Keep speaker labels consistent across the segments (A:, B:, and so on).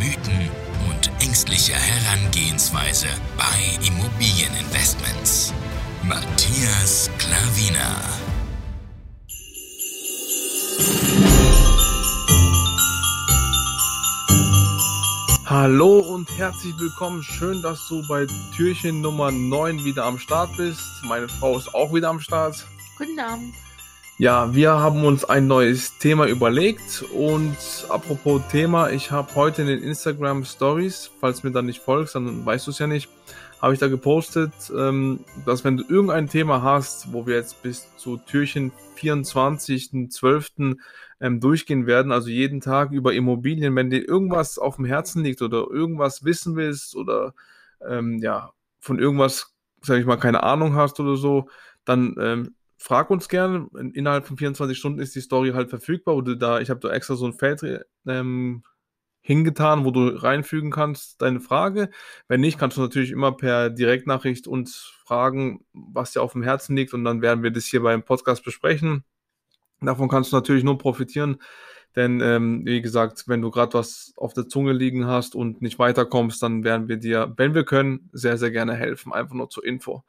A: Mythen und ängstliche Herangehensweise bei Immobilieninvestments. Matthias Klavina.
B: Hallo und herzlich willkommen. Schön, dass du bei Türchen Nummer 9 wieder am Start bist. Meine Frau ist auch wieder am Start.
C: Guten Abend.
B: Ja, wir haben uns ein neues Thema überlegt und apropos Thema, ich habe heute in den Instagram Stories, falls mir da nicht folgst, dann weißt du es ja nicht, habe ich da gepostet, ähm, dass wenn du irgendein Thema hast, wo wir jetzt bis zu Türchen 24.12. Ähm, durchgehen werden, also jeden Tag über Immobilien, wenn dir irgendwas auf dem Herzen liegt oder irgendwas wissen willst oder ähm, ja, von irgendwas, sag ich mal, keine Ahnung hast oder so, dann ähm, frag uns gerne. Innerhalb von 24 Stunden ist die Story halt verfügbar. Oder da, ich habe da extra so ein Feld ähm, hingetan, wo du reinfügen kannst, deine Frage. Wenn nicht, kannst du natürlich immer per Direktnachricht uns fragen, was dir auf dem Herzen liegt. Und dann werden wir das hier beim Podcast besprechen. Davon kannst du natürlich nur profitieren. Denn, ähm, wie gesagt, wenn du gerade was auf der Zunge liegen hast und nicht weiterkommst, dann werden wir dir, wenn wir können, sehr, sehr gerne helfen. Einfach nur zur Info.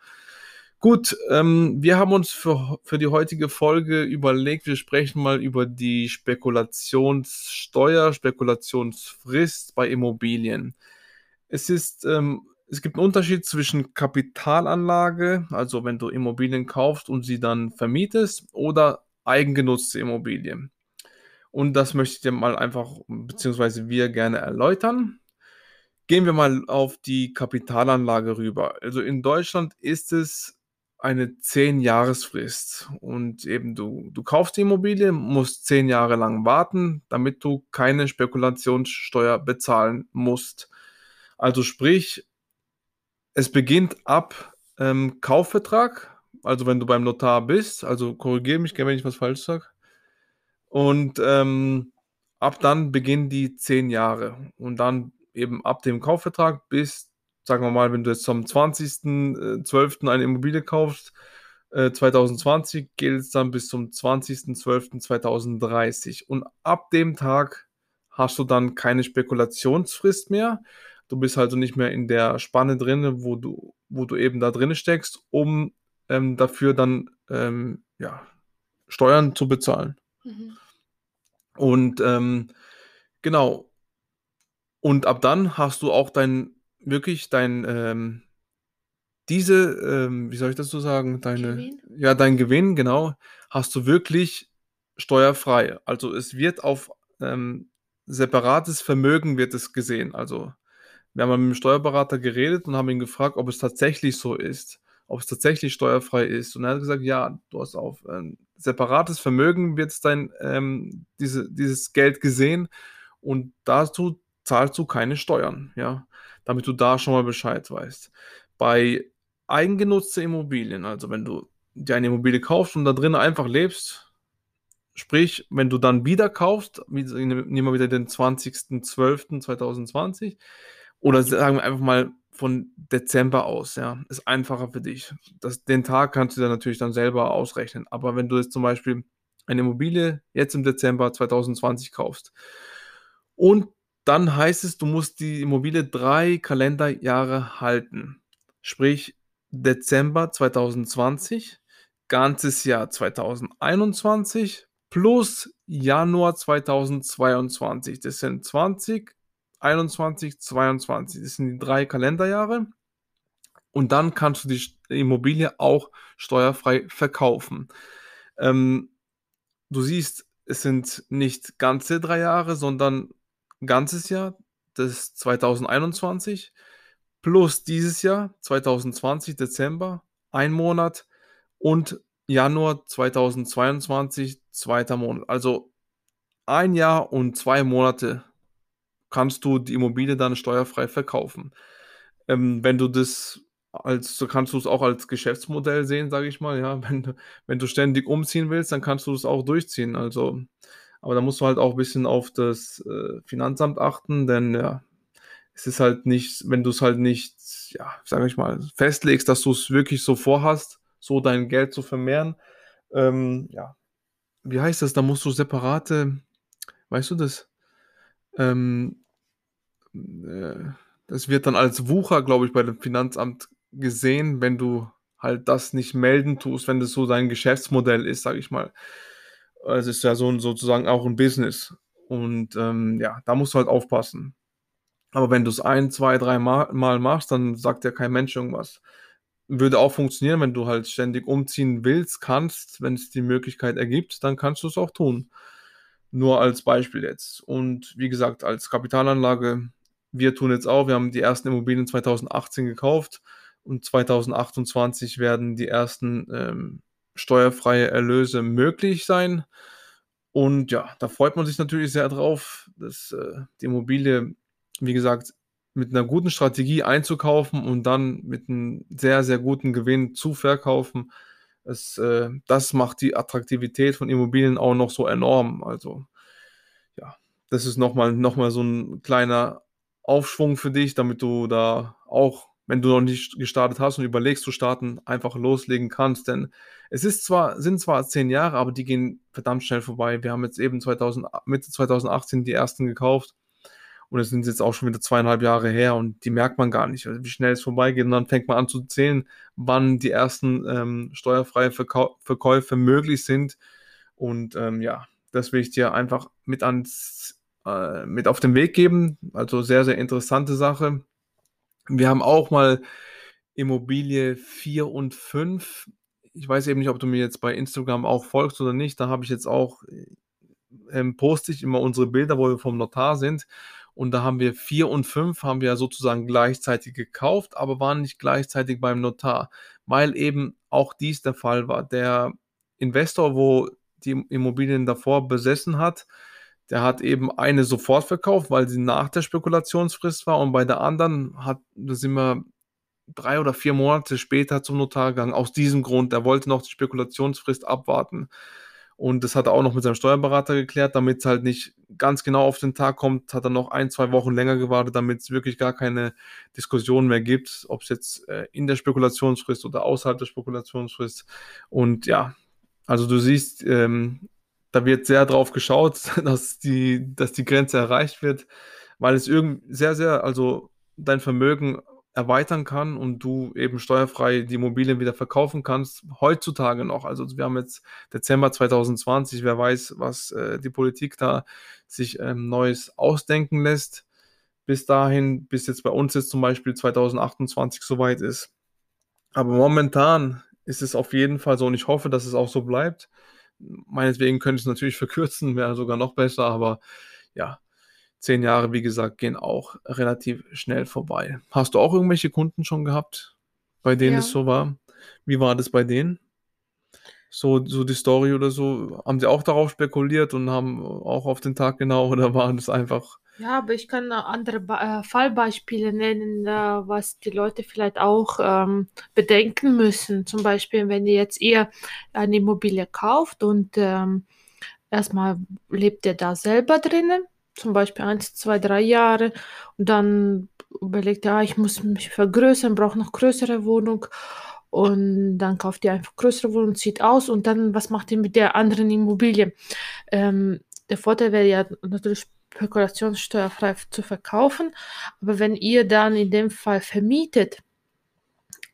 B: Gut, ähm, wir haben uns für, für die heutige Folge überlegt, wir sprechen mal über die Spekulationssteuer, Spekulationsfrist bei Immobilien. Es ist, ähm, es gibt einen Unterschied zwischen Kapitalanlage, also wenn du Immobilien kaufst und sie dann vermietest, oder eigengenutzte Immobilien. Und das möchte ich dir mal einfach, beziehungsweise wir gerne erläutern. Gehen wir mal auf die Kapitalanlage rüber. Also in Deutschland ist es eine 10-Jahresfrist. Und eben du, du kaufst die Immobilie, musst 10 Jahre lang warten, damit du keine Spekulationssteuer bezahlen musst. Also sprich, es beginnt ab ähm, Kaufvertrag, also wenn du beim Notar bist, also korrigiere mich gerne, wenn ich was falsch sage. Und ähm, ab dann beginnen die 10 Jahre. Und dann eben ab dem Kaufvertrag bis sagen wir mal, wenn du jetzt zum 20.12. eine Immobilie kaufst, äh, 2020 gilt es dann bis zum 20.12.2030. Und ab dem Tag hast du dann keine Spekulationsfrist mehr. Du bist also nicht mehr in der Spanne drin, wo du, wo du eben da drin steckst, um ähm, dafür dann ähm, ja, Steuern zu bezahlen. Mhm. Und ähm, genau. Und ab dann hast du auch dein wirklich dein, ähm, diese, ähm, wie soll ich das so sagen, deine, Gewinn? ja, dein Gewinn, genau, hast du wirklich steuerfrei. Also es wird auf ähm, separates Vermögen wird es gesehen. Also wir haben mit dem Steuerberater geredet und haben ihn gefragt, ob es tatsächlich so ist, ob es tatsächlich steuerfrei ist. Und er hat gesagt, ja, du hast auf ähm, separates Vermögen wird dein ähm, diese, dieses Geld gesehen und dazu zahlst du keine Steuern, ja damit du da schon mal Bescheid weißt. Bei eigengenutzte Immobilien, also wenn du dir eine Immobilie kaufst und da drin einfach lebst, sprich, wenn du dann wieder kaufst, nehmen wir wieder den 20.12.2020 oder sagen wir einfach mal von Dezember aus, ja, ist einfacher für dich. Das, den Tag kannst du dann natürlich dann selber ausrechnen. Aber wenn du jetzt zum Beispiel eine Immobilie jetzt im Dezember 2020 kaufst und dann heißt es, du musst die Immobilie drei Kalenderjahre halten. Sprich Dezember 2020, ganzes Jahr 2021 plus Januar 2022. Das sind 20, 21, 22. Das sind die drei Kalenderjahre. Und dann kannst du die Immobilie auch steuerfrei verkaufen. Ähm, du siehst, es sind nicht ganze drei Jahre, sondern ganzes Jahr, das 2021, plus dieses Jahr, 2020, Dezember, ein Monat und Januar 2022, zweiter Monat. Also ein Jahr und zwei Monate kannst du die Immobilie dann steuerfrei verkaufen. Ähm, wenn du das als, so kannst du es auch als Geschäftsmodell sehen, sage ich mal, ja, wenn wenn du ständig umziehen willst, dann kannst du es auch durchziehen, also, aber da musst du halt auch ein bisschen auf das äh, Finanzamt achten, denn ja, es ist halt nicht, wenn du es halt nicht, ja, sage ich mal, festlegst, dass du es wirklich so vorhast, so dein Geld zu vermehren, ähm, ja, wie heißt das, da musst du separate, weißt du das? Ähm, äh, das wird dann als Wucher, glaube ich, bei dem Finanzamt gesehen, wenn du halt das nicht melden tust, wenn das so dein Geschäftsmodell ist, sage ich mal. Es ist ja so sozusagen auch ein Business. Und ähm, ja, da musst du halt aufpassen. Aber wenn du es ein, zwei, drei Mal, Mal machst, dann sagt ja kein Mensch irgendwas. Würde auch funktionieren, wenn du halt ständig umziehen willst, kannst, wenn es die Möglichkeit ergibt, dann kannst du es auch tun. Nur als Beispiel jetzt. Und wie gesagt, als Kapitalanlage, wir tun jetzt auch, wir haben die ersten Immobilien 2018 gekauft und 2028 werden die ersten ähm, steuerfreie Erlöse möglich sein. Und ja, da freut man sich natürlich sehr drauf, dass äh, die Immobilie, wie gesagt, mit einer guten Strategie einzukaufen und dann mit einem sehr, sehr guten Gewinn zu verkaufen. Es, äh, das macht die Attraktivität von Immobilien auch noch so enorm. Also ja, das ist nochmal noch mal so ein kleiner Aufschwung für dich, damit du da auch wenn du noch nicht gestartet hast und überlegst zu starten, einfach loslegen kannst. Denn es ist zwar, sind zwar zehn Jahre, aber die gehen verdammt schnell vorbei. Wir haben jetzt eben 2000, Mitte 2018 die ersten gekauft und es sind jetzt auch schon wieder zweieinhalb Jahre her und die merkt man gar nicht, wie schnell es vorbeigeht. Und dann fängt man an zu zählen, wann die ersten ähm, steuerfreie Verkau Verkäufe möglich sind. Und ähm, ja, das will ich dir einfach mit ans äh, mit auf den Weg geben. Also sehr, sehr interessante Sache. Wir haben auch mal Immobilie 4 und 5. Ich weiß eben nicht, ob du mir jetzt bei Instagram auch folgst oder nicht. Da habe ich jetzt auch, ähm, poste ich immer unsere Bilder, wo wir vom Notar sind. Und da haben wir 4 und 5 haben wir ja sozusagen gleichzeitig gekauft, aber waren nicht gleichzeitig beim Notar, weil eben auch dies der Fall war. Der Investor, wo die Immobilien davor besessen hat, der hat eben eine sofort verkauft, weil sie nach der Spekulationsfrist war und bei der anderen hat, da sind wir drei oder vier Monate später zum Notar gegangen. Aus diesem Grund, er wollte noch die Spekulationsfrist abwarten. Und das hat er auch noch mit seinem Steuerberater geklärt, damit es halt nicht ganz genau auf den Tag kommt, hat er noch ein, zwei Wochen länger gewartet, damit es wirklich gar keine Diskussion mehr gibt, ob es jetzt äh, in der Spekulationsfrist oder außerhalb der Spekulationsfrist. Und ja, also du siehst, ähm, da wird sehr drauf geschaut, dass die, dass die Grenze erreicht wird, weil es irgendwie sehr, sehr, also dein Vermögen erweitern kann und du eben steuerfrei die Immobilien wieder verkaufen kannst, heutzutage noch. Also wir haben jetzt Dezember 2020, wer weiß, was äh, die Politik da sich ähm, Neues ausdenken lässt. Bis dahin, bis jetzt bei uns jetzt zum Beispiel 2028 soweit ist. Aber momentan ist es auf jeden Fall so und ich hoffe, dass es auch so bleibt meinetwegen könnte ich es natürlich verkürzen, wäre sogar noch besser, aber ja, zehn Jahre, wie gesagt, gehen auch relativ schnell vorbei. Hast du auch irgendwelche Kunden schon gehabt, bei denen ja. es so war? Wie war das bei denen? So, so die Story oder so, haben sie auch darauf spekuliert und haben auch auf den Tag genau oder waren das einfach
C: ja, aber ich kann andere Ba- äh, Fallbeispiele nennen, äh, was die Leute vielleicht auch ähm, bedenken müssen. Zum Beispiel, wenn ihr jetzt ihr eine Immobilie kauft und ähm, erstmal lebt ihr da selber drinnen, zum Beispiel eins, zwei, drei Jahre, und dann überlegt ihr, ah, ich muss mich vergrößern, brauche noch größere Wohnung. Und dann kauft ihr einfach größere Wohnung, zieht aus und dann, was macht ihr mit der anderen Immobilie? Ähm, der Vorteil wäre ja natürlich spekulationssteuerfrei zu verkaufen. Aber wenn ihr dann in dem Fall vermietet,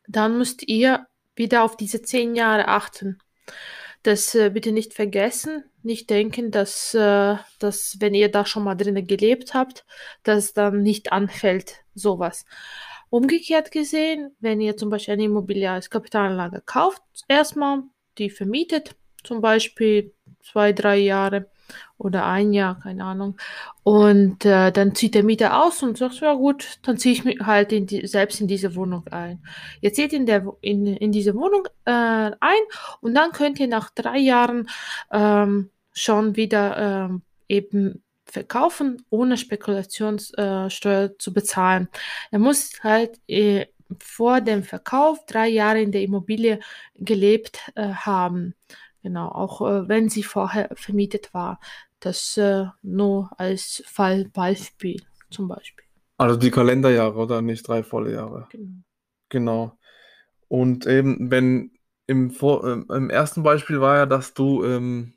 C: dann müsst ihr wieder auf diese zehn Jahre achten. Das äh, bitte nicht vergessen, nicht denken, dass, äh, dass wenn ihr da schon mal drinnen gelebt habt, dass dann nicht anfällt sowas. Umgekehrt gesehen, wenn ihr zum Beispiel eine Immobilie als Kapitalanlage kauft, erstmal die vermietet, zum Beispiel zwei, drei Jahre, oder ein Jahr, keine Ahnung. Und äh, dann zieht der Mieter aus und sagt, ja gut, dann ziehe ich mich halt in die, selbst in diese Wohnung ein. Ihr zieht in, der, in, in diese Wohnung äh, ein und dann könnt ihr nach drei Jahren ähm, schon wieder ähm, eben verkaufen, ohne Spekulationssteuer äh, zu bezahlen. Er muss halt äh, vor dem Verkauf drei Jahre in der Immobilie gelebt äh, haben. Genau, auch äh, wenn sie vorher vermietet war. Das äh, nur als Fallbeispiel zum Beispiel.
B: Also die Kalenderjahre oder nicht drei volle Jahre. Genau. Genau. Und eben, wenn im, Vor äh, im ersten Beispiel war ja, dass du, ähm,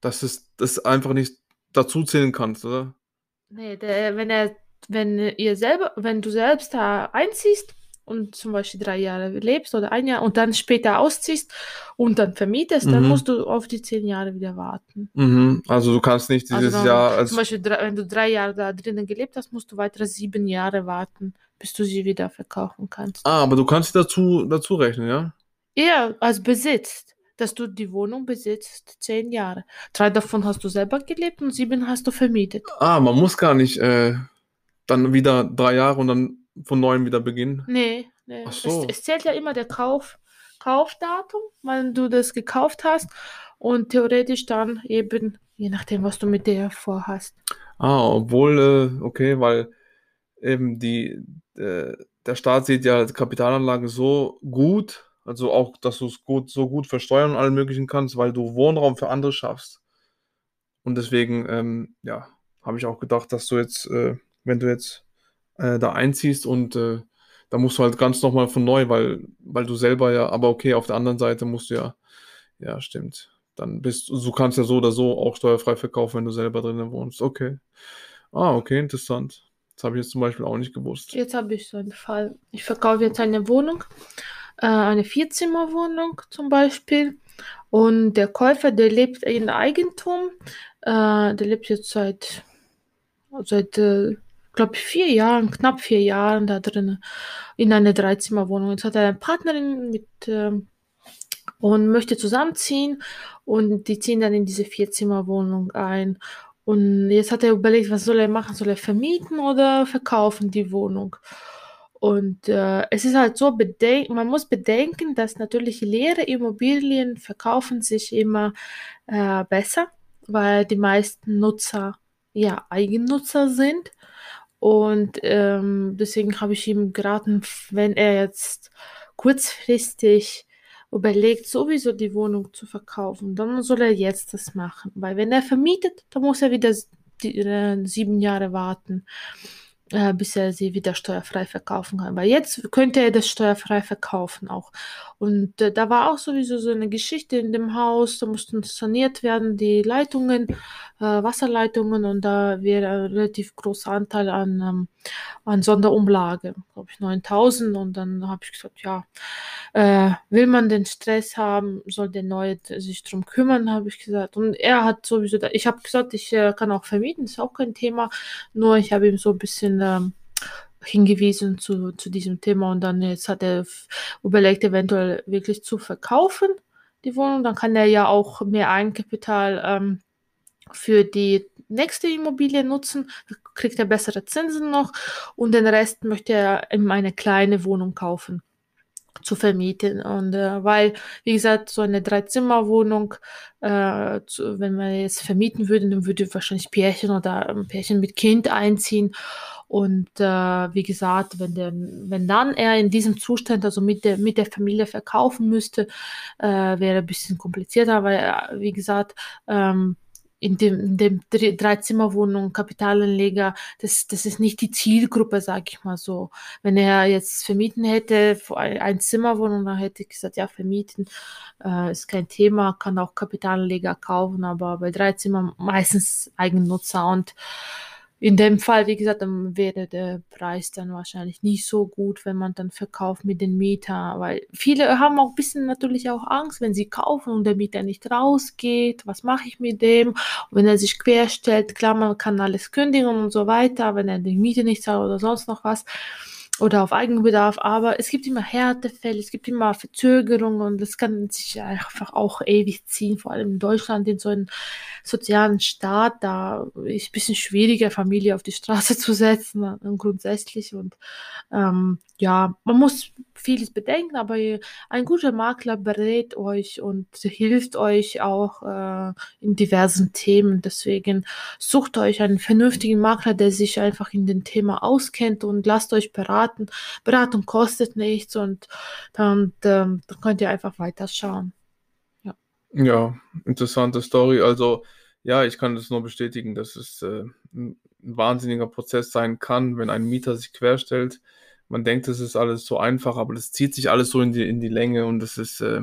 B: dass es das einfach nicht dazu zählen kannst, oder?
C: Nee, der, wenn er, wenn ihr selber, wenn du selbst da einziehst und zum Beispiel drei Jahre lebst oder ein Jahr und dann später ausziehst und dann vermietest, mhm. dann musst du auf die zehn Jahre wieder warten.
B: Mhm. Also du kannst nicht dieses also Jahr
C: als. Zum Beispiel, wenn du drei Jahre da drinnen gelebt hast, musst du weitere sieben Jahre warten, bis du sie wieder verkaufen kannst.
B: Ah, aber du kannst dazu, dazu rechnen, ja?
C: Ja, als Besitz dass du die Wohnung besitzt, zehn Jahre. Drei davon hast du selber gelebt und sieben hast du vermietet.
B: Ah, man muss gar nicht äh, dann wieder drei Jahre und dann von neuem wieder beginnen.
C: Nee, nee. Ach so. es, es zählt ja immer der Kauf, Kaufdatum, wann du das gekauft hast und theoretisch dann eben, je nachdem, was du mit der vorhast.
B: Ah, obwohl, äh, okay, weil eben die, äh, der Staat sieht ja Kapitalanlagen so gut, also auch, dass du es gut, so gut versteuern und allen möglichen kannst, weil du Wohnraum für andere schaffst. Und deswegen, ähm, ja, habe ich auch gedacht, dass du jetzt, äh, wenn du jetzt äh, da einziehst und äh, da musst du halt ganz nochmal von neu, weil, weil du selber ja, aber okay, auf der anderen Seite musst du ja, ja, stimmt. Dann bist du, kannst ja so oder so auch steuerfrei verkaufen, wenn du selber drinnen wohnst. Okay. Ah, okay, interessant. Das habe ich jetzt zum Beispiel auch nicht gewusst.
C: Jetzt habe ich so einen Fall. Ich verkaufe jetzt eine Wohnung äh, eine Vierzimmerwohnung zum Beispiel. Und der Käufer, der lebt in Eigentum. Äh, der lebt jetzt seit, seit äh, glaube vier Jahren, knapp vier Jahren da drin in einer Dreizimmerwohnung. Jetzt hat er eine Partnerin mit äh, und möchte zusammenziehen und die ziehen dann in diese Vierzimmerwohnung ein. Und jetzt hat er überlegt, was soll er machen? Soll er vermieten oder verkaufen die Wohnung? Und äh, es ist halt so, man muss bedenken, dass natürlich leere Immobilien verkaufen sich immer äh, besser, weil die meisten Nutzer ja Eigennutzer sind. Und ähm, deswegen habe ich ihm geraten, wenn er jetzt kurzfristig überlegt, sowieso die Wohnung zu verkaufen, dann soll er jetzt das machen. Weil wenn er vermietet, dann muss er wieder die, äh, sieben Jahre warten äh, bis er sie wieder steuerfrei verkaufen kann. Weil jetzt könnte er das steuerfrei verkaufen auch. Und äh, da war auch sowieso so eine Geschichte in dem Haus, da mussten saniert werden, die Leitungen, äh, Wasserleitungen und da wäre ein relativ großer Anteil an, ähm, an Sonderumlage, glaube ich 9000 und dann habe ich gesagt, ja, äh, will man den Stress haben, soll der Neue sich drum kümmern, habe ich gesagt. Und er hat sowieso, ich habe gesagt, ich äh, kann auch vermieten, ist auch kein Thema, nur ich habe ihm so ein bisschen ähm, hingewiesen zu, zu diesem Thema und dann jetzt hat er überlegt, eventuell wirklich zu verkaufen, die Wohnung. Dann kann er ja auch mehr Eigenkapital ähm, für die nächste Immobilie nutzen, kriegt er bessere Zinsen noch und den Rest möchte er in eine kleine Wohnung kaufen zu vermieten. Und äh, weil, wie gesagt, so eine Dreizimmerwohnung, äh, zu, wenn man jetzt vermieten würde, dann würde wahrscheinlich Pärchen oder ein Pärchen mit Kind einziehen. Und äh, wie gesagt, wenn, der, wenn dann er in diesem Zustand, also mit der, mit der Familie verkaufen müsste, äh, wäre ein bisschen komplizierter, weil, äh, wie gesagt, ähm, in dem, in dem Dreizimmerwohnung, Kapitalanleger, das, das ist nicht die Zielgruppe, sag ich mal so. Wenn er jetzt vermieten hätte, ein Zimmerwohnung, dann hätte ich gesagt, ja, vermieten äh, ist kein Thema, kann auch Kapitalanleger kaufen, aber bei Dreizimmer meistens Eigennutzer und in dem Fall, wie gesagt, dann wäre der Preis dann wahrscheinlich nicht so gut, wenn man dann verkauft mit den Mieter, weil viele haben auch ein bisschen natürlich auch Angst, wenn sie kaufen und der Mieter nicht rausgeht, was mache ich mit dem? Und wenn er sich querstellt, klar, man kann alles kündigen und so weiter, wenn er die Miete nicht zahlt oder sonst noch was. Oder auf Eigenbedarf, aber es gibt immer Härtefälle, es gibt immer Verzögerungen und das kann sich einfach auch ewig ziehen, vor allem in Deutschland, in so einem sozialen Staat, da ist ein bisschen schwieriger, Familie auf die Straße zu setzen, äh, grundsätzlich und ähm, ja, man muss vieles bedenken, aber ein guter Makler berät euch und hilft euch auch äh, in diversen Themen. Deswegen sucht euch einen vernünftigen Makler, der sich einfach in dem Thema auskennt und lasst euch beraten. Beratung kostet nichts und dann, dann, dann könnt ihr einfach weiterschauen.
B: Ja. ja, interessante Story. Also ja, ich kann das nur bestätigen, dass es äh, ein wahnsinniger Prozess sein kann, wenn ein Mieter sich querstellt man denkt, es ist alles so einfach, aber das zieht sich alles so in die, in die Länge und es ist äh,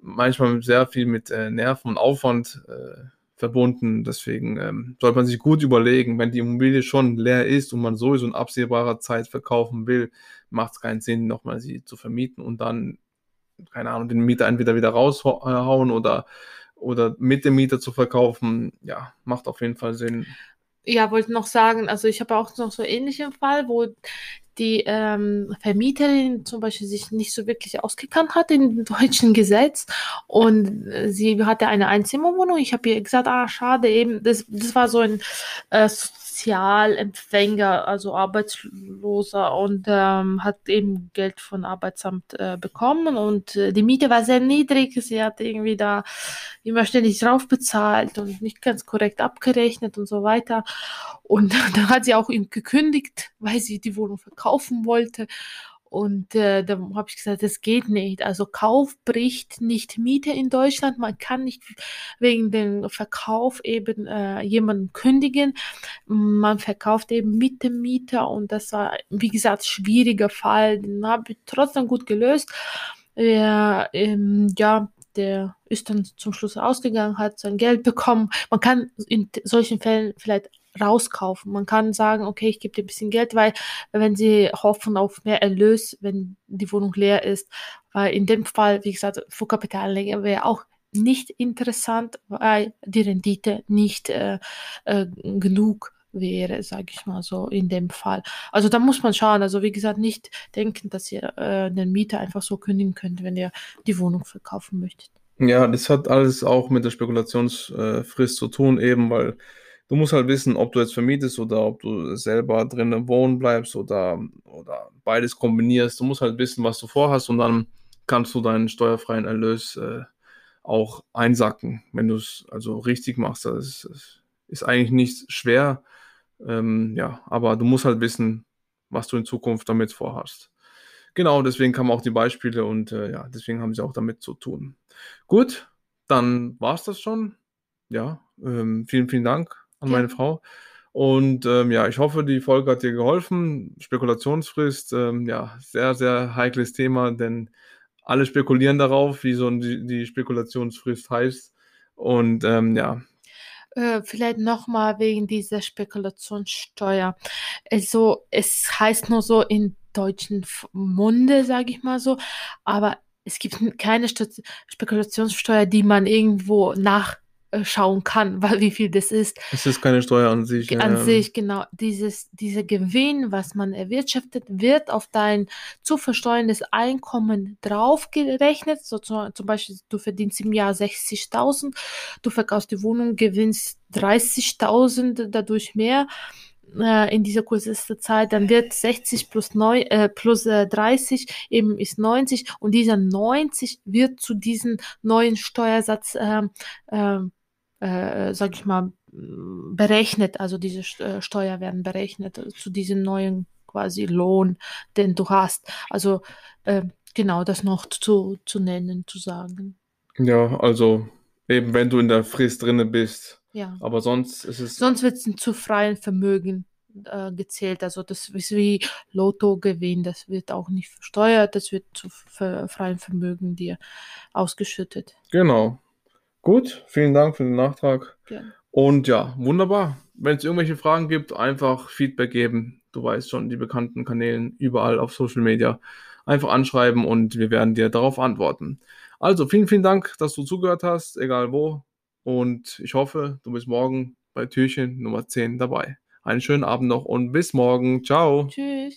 B: manchmal sehr viel mit äh, Nerven und Aufwand äh, verbunden. Deswegen ähm, sollte man sich gut überlegen, wenn die Immobilie schon leer ist und man sowieso in absehbarer Zeit verkaufen will, macht es keinen Sinn, nochmal sie zu vermieten und dann, keine Ahnung, den Mieter entweder wieder raushauen oder, oder mit dem Mieter zu verkaufen. Ja, macht auf jeden Fall Sinn.
C: Ja, wollte noch sagen, also ich habe auch noch so ähnlichen Fall, wo die ähm, Vermieterin zum Beispiel sich nicht so wirklich ausgekannt hat im deutschen Gesetz und äh, sie hatte eine Einzimmerwohnung. Ich habe ihr gesagt, ah, schade, eben, das, das war so ein äh, Sozialempfänger, also Arbeitsloser und ähm, hat eben Geld von Arbeitsamt äh, bekommen und äh, die Miete war sehr niedrig. Sie hat irgendwie da immer ständig drauf bezahlt und nicht ganz korrekt abgerechnet und so weiter. Und dann hat sie auch ihm gekündigt, weil sie die Wohnung verkaufen wollte. Und äh, da habe ich gesagt, das geht nicht. Also Kauf bricht nicht Miete in Deutschland. Man kann nicht wegen dem Verkauf eben äh, jemanden kündigen. Man verkauft eben mit dem Mieter und das war, wie gesagt, schwieriger Fall. Den habe ich trotzdem gut gelöst. Ja, ähm, ja, der ist dann zum Schluss ausgegangen, hat sein Geld bekommen. Man kann in solchen Fällen vielleicht rauskaufen. Man kann sagen, okay, ich gebe dir ein bisschen Geld, weil wenn sie hoffen auf mehr Erlös, wenn die Wohnung leer ist, weil in dem Fall, wie gesagt, für Kapitalanleger wäre auch nicht interessant, weil die Rendite nicht äh, äh, genug wäre, sage ich mal so, in dem Fall. Also da muss man schauen. Also wie gesagt, nicht denken, dass ihr äh, den Mieter einfach so kündigen könnt, wenn ihr die Wohnung verkaufen möchtet.
B: Ja, das hat alles auch mit der Spekulationsfrist zu tun, eben weil du musst halt wissen, ob du jetzt vermietest oder ob du selber drinnen wohnen bleibst oder, oder beides kombinierst. Du musst halt wissen, was du vorhast und dann kannst du deinen steuerfreien Erlös äh, auch einsacken, wenn du es also richtig machst. Das ist, das ist eigentlich nicht schwer, ähm, ja, aber du musst halt wissen, was du in Zukunft damit vorhast. Genau, deswegen kamen auch die Beispiele und äh, ja, deswegen haben sie auch damit zu tun. Gut, dann war es das schon. Ja, ähm, vielen, vielen Dank an meine Frau. Und ähm, ja, ich hoffe, die Folge hat dir geholfen. Spekulationsfrist, ähm, ja, sehr, sehr heikles Thema, denn alle spekulieren darauf, wie so die, die Spekulationsfrist heißt. Und ähm, ja.
C: Äh, vielleicht nochmal wegen dieser Spekulationssteuer. Also, es heißt nur so in deutschen Munde, sage ich mal so, aber es gibt keine Spekulationssteuer, die man irgendwo nach schauen kann, weil wie viel das ist.
B: Es ist keine Steuer an sich.
C: An ja. sich, genau. Dieses, dieser Gewinn, was man erwirtschaftet, wird auf dein zu versteuerndes Einkommen draufgerechnet. So zum, zum Beispiel, du verdienst im Jahr 60.000, du verkaufst die Wohnung, gewinnst 30.000, dadurch mehr äh, in dieser kurzesten Zeit, dann wird 60 plus, 9, äh, plus äh, 30 eben ist 90 und dieser 90 wird zu diesem neuen Steuersatz äh, äh, äh, sag ich mal, berechnet, also diese äh, Steuer werden berechnet äh, zu diesem neuen quasi Lohn, den du hast. Also äh, genau das noch zu, zu nennen, zu sagen.
B: Ja, also eben wenn du in der Frist drinne bist. Ja. Aber sonst ist es.
C: Sonst wird es zu freien Vermögen äh, gezählt. Also das ist wie Lottogewinn, das wird auch nicht versteuert, das wird zu freien Vermögen dir ausgeschüttet.
B: Genau. Gut, vielen Dank für den Nachtrag. Gerne. Und ja, wunderbar. Wenn es irgendwelche Fragen gibt, einfach Feedback geben. Du weißt schon, die bekannten Kanälen überall auf Social Media. Einfach anschreiben und wir werden dir darauf antworten. Also vielen, vielen Dank, dass du zugehört hast, egal wo. Und ich hoffe, du bist morgen bei Türchen Nummer 10 dabei. Einen schönen Abend noch und bis morgen. Ciao. Tschüss.